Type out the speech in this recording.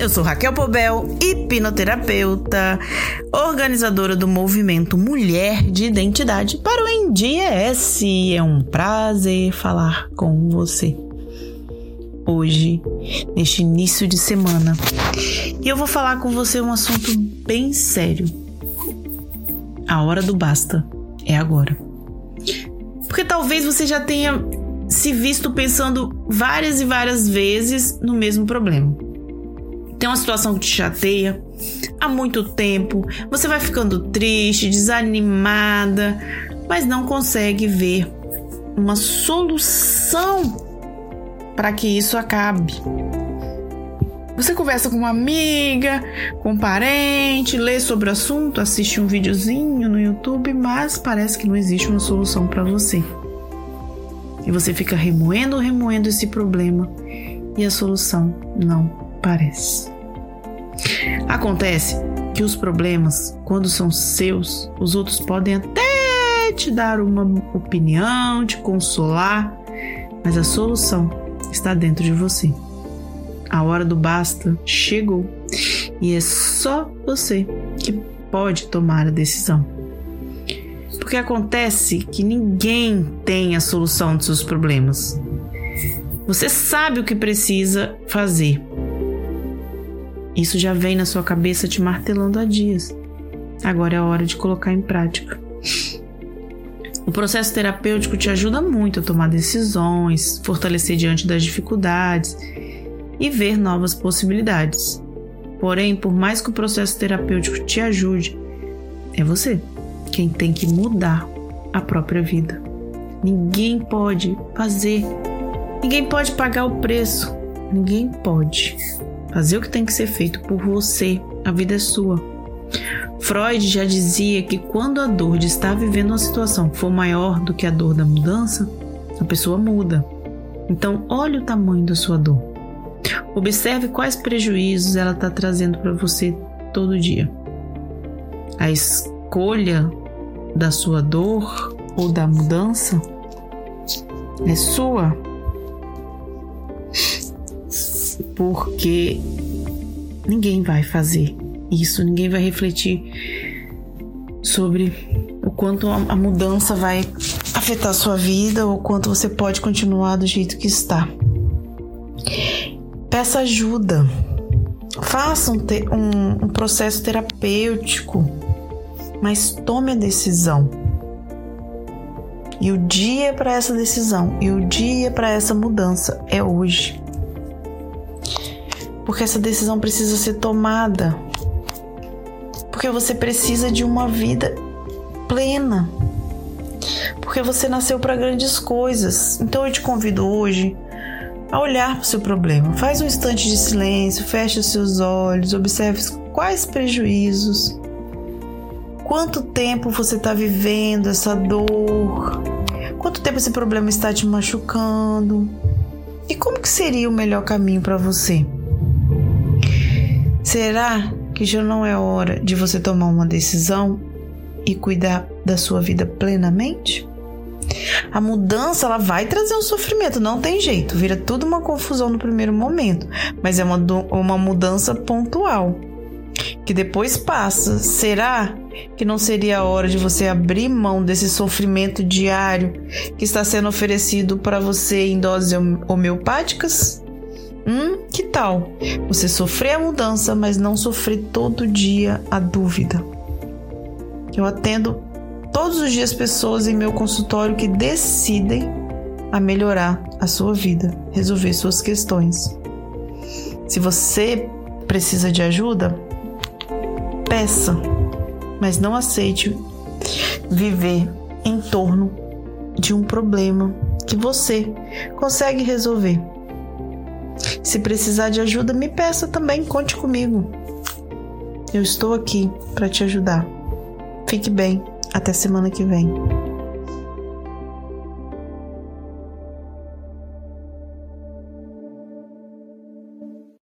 Eu sou Raquel Pobel, hipnoterapeuta, organizadora do movimento Mulher de Identidade para o NDS. É um prazer falar com você hoje, neste início de semana. E eu vou falar com você um assunto bem sério. A hora do basta é agora. Porque talvez você já tenha se visto pensando várias e várias vezes no mesmo problema. Tem uma situação que te chateia há muito tempo, você vai ficando triste, desanimada, mas não consegue ver uma solução para que isso acabe. Você conversa com uma amiga, com um parente, lê sobre o assunto, assiste um videozinho no YouTube, mas parece que não existe uma solução para você. E você fica remoendo, remoendo esse problema e a solução não parece. Acontece que os problemas, quando são seus, os outros podem até te dar uma opinião, te consolar, mas a solução está dentro de você. A hora do basta chegou e é só você que pode tomar a decisão. Porque acontece que ninguém tem a solução dos seus problemas. Você sabe o que precisa fazer. Isso já vem na sua cabeça te martelando há dias. Agora é a hora de colocar em prática. O processo terapêutico te ajuda muito a tomar decisões, fortalecer diante das dificuldades e ver novas possibilidades. Porém, por mais que o processo terapêutico te ajude, é você quem tem que mudar a própria vida. Ninguém pode fazer, ninguém pode pagar o preço, ninguém pode fazer o que tem que ser feito por você. A vida é sua. Freud já dizia que quando a dor de estar vivendo uma situação for maior do que a dor da mudança, a pessoa muda. Então, olhe o tamanho da sua dor. Observe quais prejuízos ela está trazendo para você todo dia. A escolha da sua dor ou da mudança é sua. Porque ninguém vai fazer isso, ninguém vai refletir sobre o quanto a mudança vai afetar a sua vida ou quanto você pode continuar do jeito que está. Peça ajuda. Faça um, um, um processo terapêutico mas tome a decisão. E o dia para essa decisão e o dia para essa mudança é hoje. Porque essa decisão precisa ser tomada. Porque você precisa de uma vida plena. Porque você nasceu para grandes coisas. Então eu te convido hoje a olhar para o seu problema. Faz um instante de silêncio, feche os seus olhos, observe quais prejuízos Quanto tempo você está vivendo essa dor? Quanto tempo esse problema está te machucando? E como que seria o melhor caminho para você? Será que já não é hora de você tomar uma decisão e cuidar da sua vida plenamente? A mudança ela vai trazer um sofrimento, não tem jeito, vira tudo uma confusão no primeiro momento, mas é uma, uma mudança pontual que depois passa. Será que não seria a hora de você abrir mão desse sofrimento diário que está sendo oferecido para você em doses homeopáticas? Hum, que tal você sofrer a mudança, mas não sofrer todo dia a dúvida? Eu atendo todos os dias pessoas em meu consultório que decidem a melhorar a sua vida, resolver suas questões. Se você precisa de ajuda, peça mas não aceite viver em torno de um problema que você consegue resolver. Se precisar de ajuda, me peça também, conte comigo. Eu estou aqui para te ajudar. Fique bem, até semana que vem.